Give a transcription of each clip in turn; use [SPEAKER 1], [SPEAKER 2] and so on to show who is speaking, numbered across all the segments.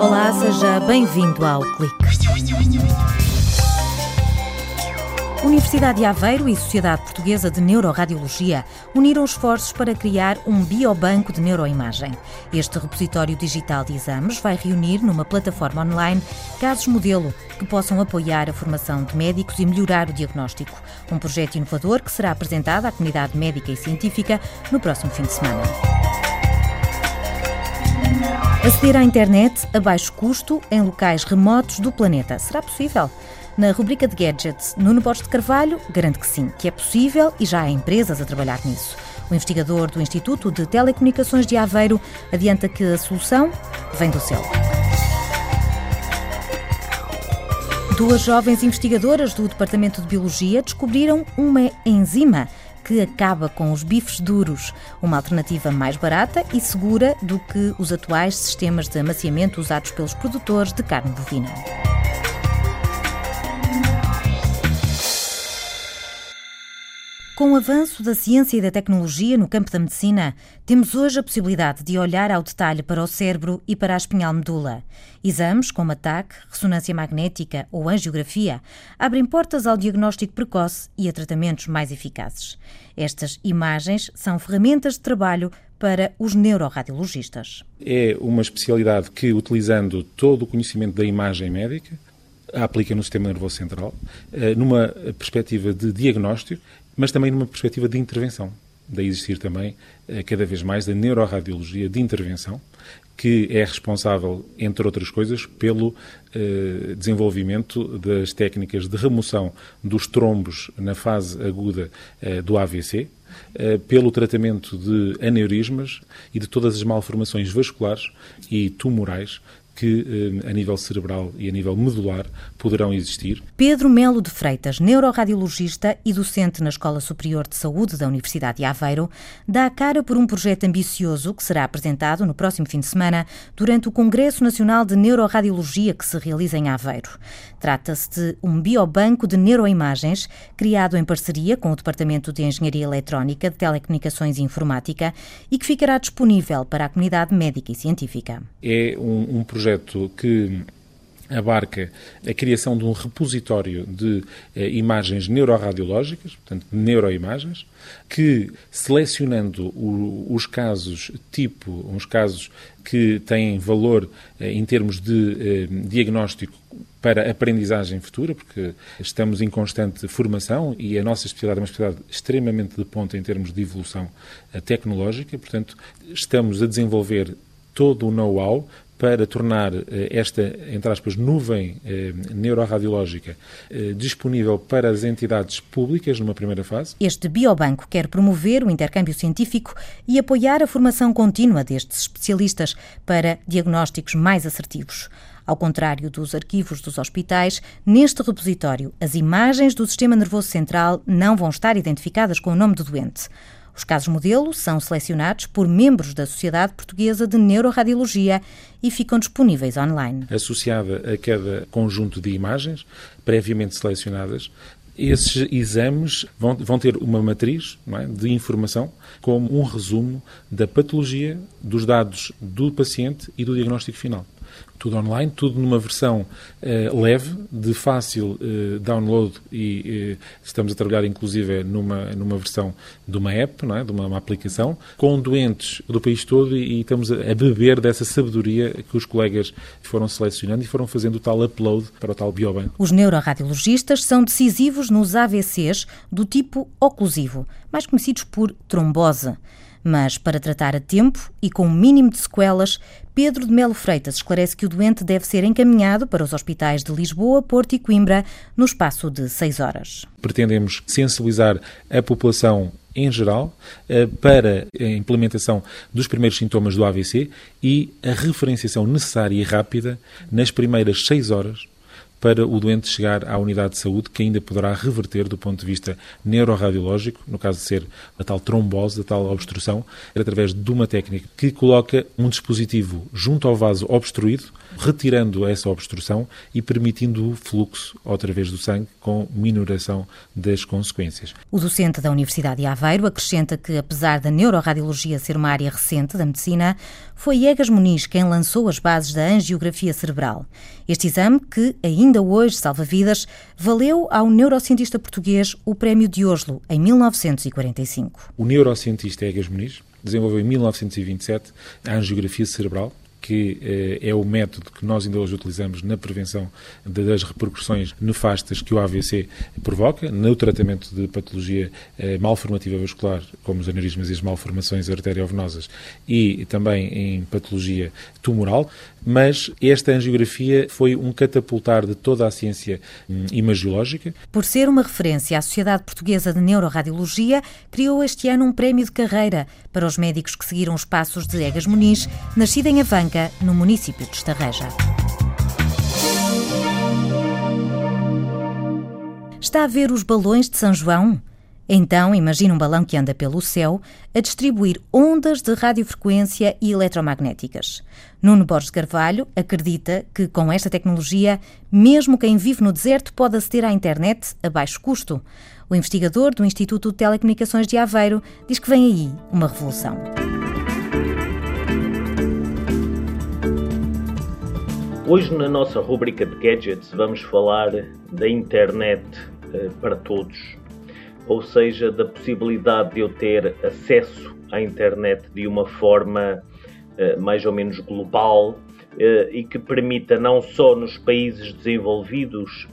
[SPEAKER 1] Olá, seja bem-vindo ao Clique. Universidade de Aveiro e Sociedade Portuguesa de Neuroradiologia uniram esforços para criar um biobanco de neuroimagem. Este repositório digital de exames vai reunir numa plataforma online casos modelo que possam apoiar a formação de médicos e melhorar o diagnóstico. Um projeto inovador que será apresentado à comunidade médica e científica no próximo fim de semana. Aceder à internet a baixo custo em locais remotos do planeta. Será possível? Na rubrica de gadgets, Nuno Borges de Carvalho garante que sim, que é possível e já há empresas a trabalhar nisso. O investigador do Instituto de Telecomunicações de Aveiro adianta que a solução vem do céu. Duas jovens investigadoras do Departamento de Biologia descobriram uma enzima que acaba com os bifes duros, uma alternativa mais barata e segura do que os atuais sistemas de amaciamento usados pelos produtores de carne bovina. Com o avanço da ciência e da tecnologia no campo da medicina, temos hoje a possibilidade de olhar ao detalhe para o cérebro e para a espinhal medula. Exames como ataque, ressonância magnética ou angiografia abrem portas ao diagnóstico precoce e a tratamentos mais eficazes. Estas imagens são ferramentas de trabalho para os neuroradiologistas.
[SPEAKER 2] É uma especialidade que, utilizando todo o conhecimento da imagem médica, aplica no sistema nervoso central, eh, numa perspectiva de diagnóstico mas também numa perspectiva de intervenção. Daí existir também, eh, cada vez mais, a neuroradiologia de intervenção, que é responsável, entre outras coisas, pelo eh, desenvolvimento das técnicas de remoção dos trombos na fase aguda eh, do AVC, eh, pelo tratamento de aneurismas e de todas as malformações vasculares e tumorais que eh, a nível cerebral e a nível medular poderão existir.
[SPEAKER 1] Pedro Melo de Freitas, neuroradiologista e docente na Escola Superior de Saúde da Universidade de Aveiro, dá a cara por um projeto ambicioso que será apresentado no próximo fim de semana durante o Congresso Nacional de Neuroradiologia que se realiza em Aveiro. Trata-se de um biobanco de neuroimagens criado em parceria com o Departamento de Engenharia Eletrónica, de Telecomunicações e Informática e que ficará disponível para a comunidade médica e científica.
[SPEAKER 2] É um, um projeto que abarca a criação de um repositório de eh, imagens neuroradiológicas, portanto, neuroimagens, que, selecionando o, os casos tipo, uns casos que têm valor eh, em termos de eh, diagnóstico para aprendizagem futura, porque estamos em constante formação e a nossa especialidade é uma especialidade extremamente de ponta em termos de evolução eh, tecnológica, portanto, estamos a desenvolver todo o know-how para tornar eh, esta, entre aspas, nuvem eh, neuroradiológica eh, disponível para as entidades públicas numa primeira fase.
[SPEAKER 1] Este biobanco quer promover o intercâmbio científico e apoiar a formação contínua destes especialistas para diagnósticos mais assertivos. Ao contrário dos arquivos dos hospitais, neste repositório, as imagens do sistema nervoso central não vão estar identificadas com o nome do doente. Os casos modelo são selecionados por membros da Sociedade Portuguesa de Neuroradiologia e ficam disponíveis online.
[SPEAKER 2] Associada a cada conjunto de imagens, previamente selecionadas, esses exames vão, vão ter uma matriz é, de informação como um resumo da patologia, dos dados do paciente e do diagnóstico final tudo online, tudo numa versão uh, leve, de fácil uh, download e uh, estamos a trabalhar inclusive numa, numa versão de uma app, não é? de uma, uma aplicação, com doentes do país todo e, e estamos a, a, beber dessa sabedoria que os colegas foram selecionando e foram fazendo o tal upload para o tal biobanco.
[SPEAKER 1] Os neuroradiologistas são decisivos nos AVCs do tipo oclusivo, mais conhecidos por trombose. Mas, para tratar a tempo e com o um mínimo de sequelas, Pedro de Melo Freitas esclarece que o doente deve ser encaminhado para os hospitais de Lisboa, Porto e Coimbra no espaço de seis horas.
[SPEAKER 2] Pretendemos sensibilizar a população em geral eh, para a implementação dos primeiros sintomas do AVC e a referenciação necessária e rápida nas primeiras seis horas para o doente chegar à unidade de saúde, que ainda poderá reverter do ponto de vista neuroradiológico, no caso de ser a tal trombose, a tal obstrução, através de uma técnica que coloca um dispositivo junto ao vaso obstruído, retirando essa obstrução e permitindo o fluxo outra vez do sangue com minoração das consequências.
[SPEAKER 1] O docente da Universidade de Aveiro acrescenta que, apesar da neuroradiologia ser uma área recente da medicina, foi Egas Muniz quem lançou as bases da angiografia cerebral. Este exame, que ainda hoje salva vidas, valeu ao neurocientista português o Prémio de Oslo em 1945.
[SPEAKER 2] O neurocientista Egas Muniz desenvolveu em 1927 a angiografia cerebral, que eh, é o método que nós ainda hoje utilizamos na prevenção das repercussões nefastas que o AVC provoca, no tratamento de patologia eh, malformativa vascular, como os aneurismas e as malformações arteriovenosas, e também em patologia tumoral, mas esta angiografia foi um catapultar de toda a ciência hum, imagiológica.
[SPEAKER 1] Por ser uma referência à Sociedade Portuguesa de Neuroradiologia, criou este ano um prémio de carreira para os médicos que seguiram os passos de Egas Muniz, nascida em Avanca, no município de Estarreja. Está a ver os balões de São João? Então, imagine um balão que anda pelo céu a distribuir ondas de radiofrequência e eletromagnéticas. Nuno Borges Carvalho acredita que, com esta tecnologia, mesmo quem vive no deserto pode aceder à internet a baixo custo. O investigador do Instituto de Telecomunicações de Aveiro diz que vem aí uma revolução.
[SPEAKER 3] Hoje, na nossa rubrica de gadgets, vamos falar da internet eh, para todos. Ou seja, da possibilidade de eu ter acesso à internet de uma forma uh, mais ou menos global uh, e que permita não só nos países desenvolvidos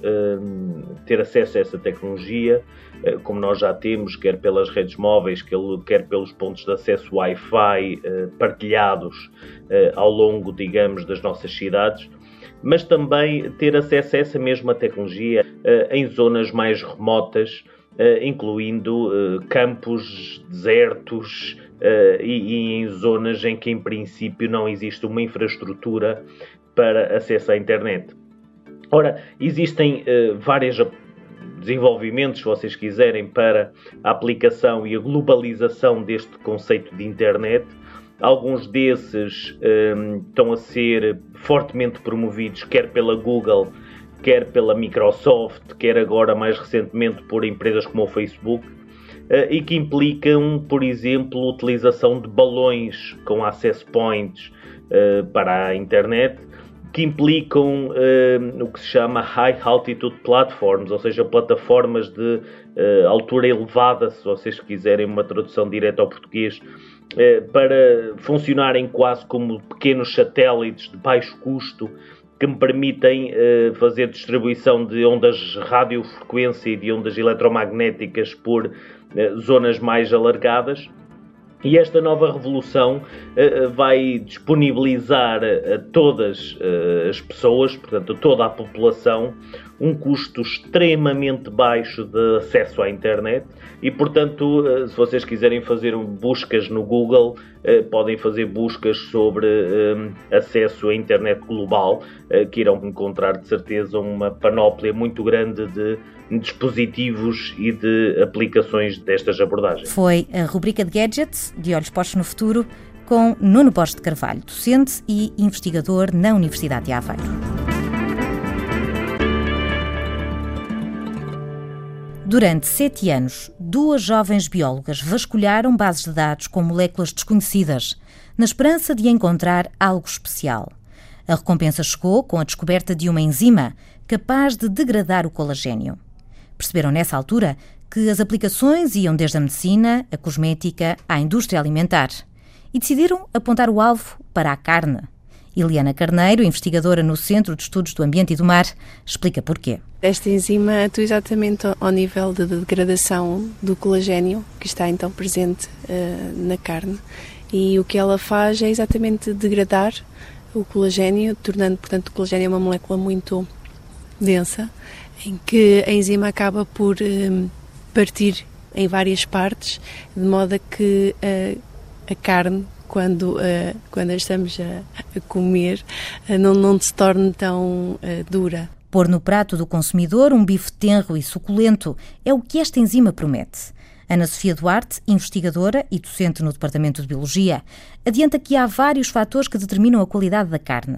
[SPEAKER 3] ter acesso a essa tecnologia, como nós já temos, quer pelas redes móveis, quer pelos pontos de acesso Wi-Fi partilhados ao longo, digamos, das nossas cidades, mas também ter acesso a essa mesma tecnologia em zonas mais remotas uh, incluindo uh, campos desertos e, em zonas em que, em princípio, não existe uma infraestrutura para acesso à internet. Ora, existem vários desenvolvimentos, se vocês quiserem, para a aplicação e a globalização deste conceito de internet. Alguns desses um, estão a ser fortemente promovidos, quer pela Google, quer pela Microsoft, quer agora mais recentemente por empresas como o Facebook, eh, e que implicam, por exemplo, a utilização de balões com access points eh, para a internet, que implicam uh, o que se chama High Altitude Platforms, ou seja, plataformas de uh, altura elevada, se vocês quiserem uma tradução direta ao português, uh, para funcionarem quase como pequenos satélites de baixo custo que me permitem fazer distribuição de ondas radiofrequência e de ondas eletromagnéticas por zonas mais alargadas. E esta nova revolução uh, vai disponibilizar a todas as pessoas, portanto, a toda a população, um custo extremamente baixo de acesso à internet. E, portanto, eh, se vocês quiserem fazer buscas no Google, eh, podem fazer buscas sobre eh, acesso à internet global, que irão encontrar de certeza uma panóplia muito grande de dispositivos e de aplicações destas abordagens.
[SPEAKER 1] Foi a rubrica de gadgets de Olhos Postos no Futuro com Nuno Borges de Carvalho, docente e investigador na Universidade de Aveiro. Durante sete anos, duas jovens biólogas vasculharam bases de dados com moléculas desconhecidas, na esperança de encontrar algo especial. A recompensa chegou com a descoberta de uma enzima capaz de degradar o colagênio. Perceberam nessa altura que as aplicações iam desde a medicina, a cosmética, à indústria alimentar e decidiram apontar o alvo para a carne. Eliana Carneiro, investigadora no Centro de Estudos do Ambiente e do Mar, explica porquê.
[SPEAKER 4] Esta enzima atua exatamente ao nível de degradação do colagênio, que está então presente uh, na carne. E o que ela faz é exatamente degradar o colagênio, tornando, portanto, o colagênio uma molécula muito densa, em que a enzima acaba por uh, partir em várias partes, de modo a que uh, a carne quando, uh, quando a estamos a, a comer uh, não, não se torne tão uh, dura.
[SPEAKER 1] Pôr no prato do consumidor um bife tenro e suculento é o que esta enzima promete. Ana Sofia Duarte, investigadora e docente no Departamento de Biologia, adianta que há vários fatores que determinam a qualidade da carne.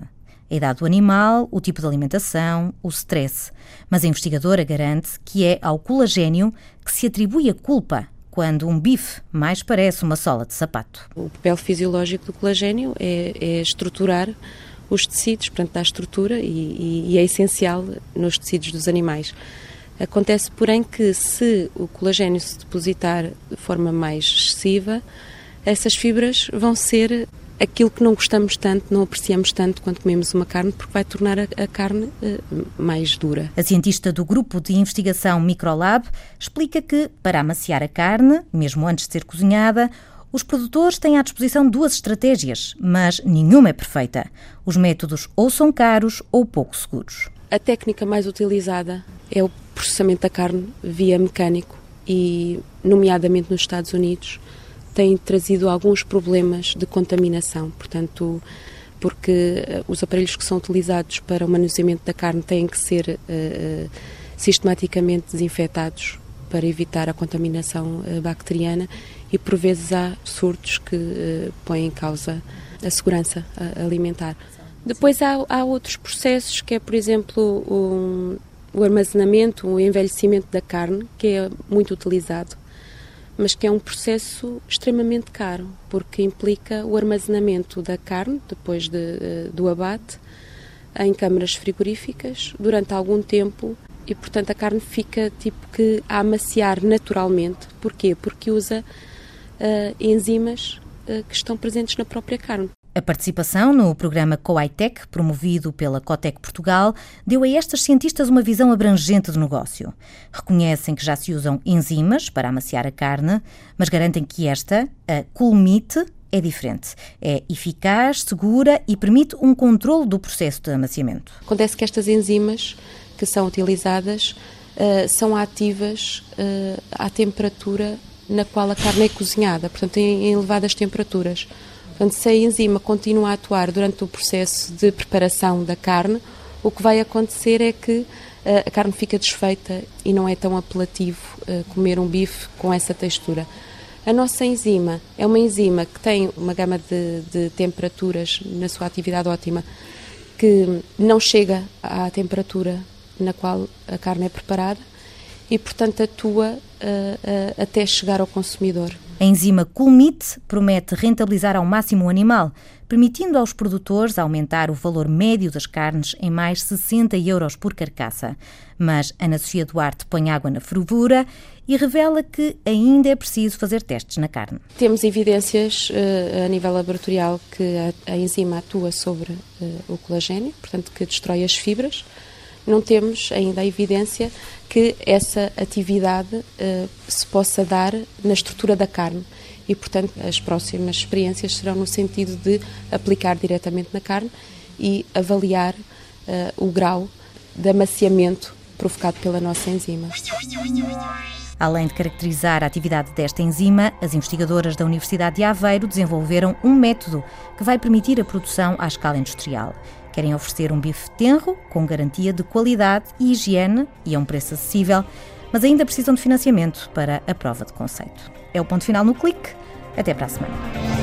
[SPEAKER 1] A idade do animal, o tipo de alimentação, o stress. Mas a investigadora garante que é ao colagênio que se atribui a culpa quando um bife mais parece uma sola de sapato.
[SPEAKER 5] O papel fisiológico do colagênio é, é estruturar os tecidos, portanto, dá estrutura e, e, e é essencial nos tecidos dos animais. Acontece, porém, que se o colagênio se depositar de forma mais excessiva, essas fibras vão ser aquilo que não gostamos tanto, não apreciamos tanto quando comemos uma carne, porque vai tornar a, a carne uh, mais dura.
[SPEAKER 1] A cientista do grupo de investigação Microlab explica que, para amaciar a carne, mesmo antes de ser cozinhada, os produtores têm à disposição duas estratégias, mas nenhuma é perfeita. Os métodos ou são caros ou pouco seguros.
[SPEAKER 5] A técnica mais utilizada é o processamento da carne via mecânico e, nomeadamente nos Estados Unidos, tem trazido alguns problemas de contaminação. Portanto, porque eh, os aparelhos que são utilizados para o manuseamento da carne têm que ser uh, sistematicamente desinfetados para evitar a contaminação bacteriana e por vezes há surtos que uh, põem em causa a segurança alimentar. Depois há, há, outros processos, que é, por exemplo, um, o armazenamento, o envelhecimento da carne, que é muito utilizado, mas que é um processo extremamente caro, porque implica o armazenamento da carne, depois de, uh, do abate, em câmaras frigoríficas, durante algum tempo, e portanto a carne fica tipo que a amaciar naturalmente. Porquê? Porque usa uh, enzimas uh, que estão presentes na própria carne.
[SPEAKER 1] A participação no programa COAITEC, promovido pela COTEC Portugal, deu a estas cientistas uma visão abrangente do negócio. Reconhecem que já se usam enzimas para amaciar a carne, mas garantem que esta, a Colmite, é diferente. É eficaz, segura e permite um controle do processo de amaciamento.
[SPEAKER 5] Acontece que estas enzimas que são utilizadas uh, são ativas uh, à temperatura na qual a carne é cozinhada, portanto, em elevadas temperaturas. Portanto, se a enzima continua a atuar durante o processo de preparação da carne, o que vai acontecer é que uh, a carne fica desfeita e não é tão apelativo uh, comer um bife com essa textura. A nossa enzima é uma enzima que tem uma gama de, de temperaturas na sua atividade ótima que não chega à temperatura na qual a carne é preparada e, portanto, atua uh, até chegar ao consumidor.
[SPEAKER 1] A enzima Coolmeat promete rentabilizar ao máximo o animal, permitindo aos produtores aumentar o valor médio das carnes em mais 60 euros por carcaça. Mas Ana Sofia Duarte põe água na fervura e revela que ainda é preciso fazer testes na carne.
[SPEAKER 5] Temos evidências uh, a nível laboratorial que a, enzima atua sobre uh, o colagênio, portanto que destrói as fibras. Não temos ainda a evidência que essa atividade uh, se possa dar na estrutura da carne. E, portanto, as próximas experiências serão no sentido de aplicar diretamente na carne e avaliar uh, o grau de amaciamento provocado pela nossa enzima.
[SPEAKER 1] Além de caracterizar a atividade desta enzima, as investigadoras da Universidade de Aveiro desenvolveram um método que vai permitir a produção à escala industrial. Querem oferecer um bife tenro, com garantia de qualidade e higiene e a um preço acessível, mas ainda precisam de financiamento para a prova de conceito. É o ponto final no clique. Até para a semana.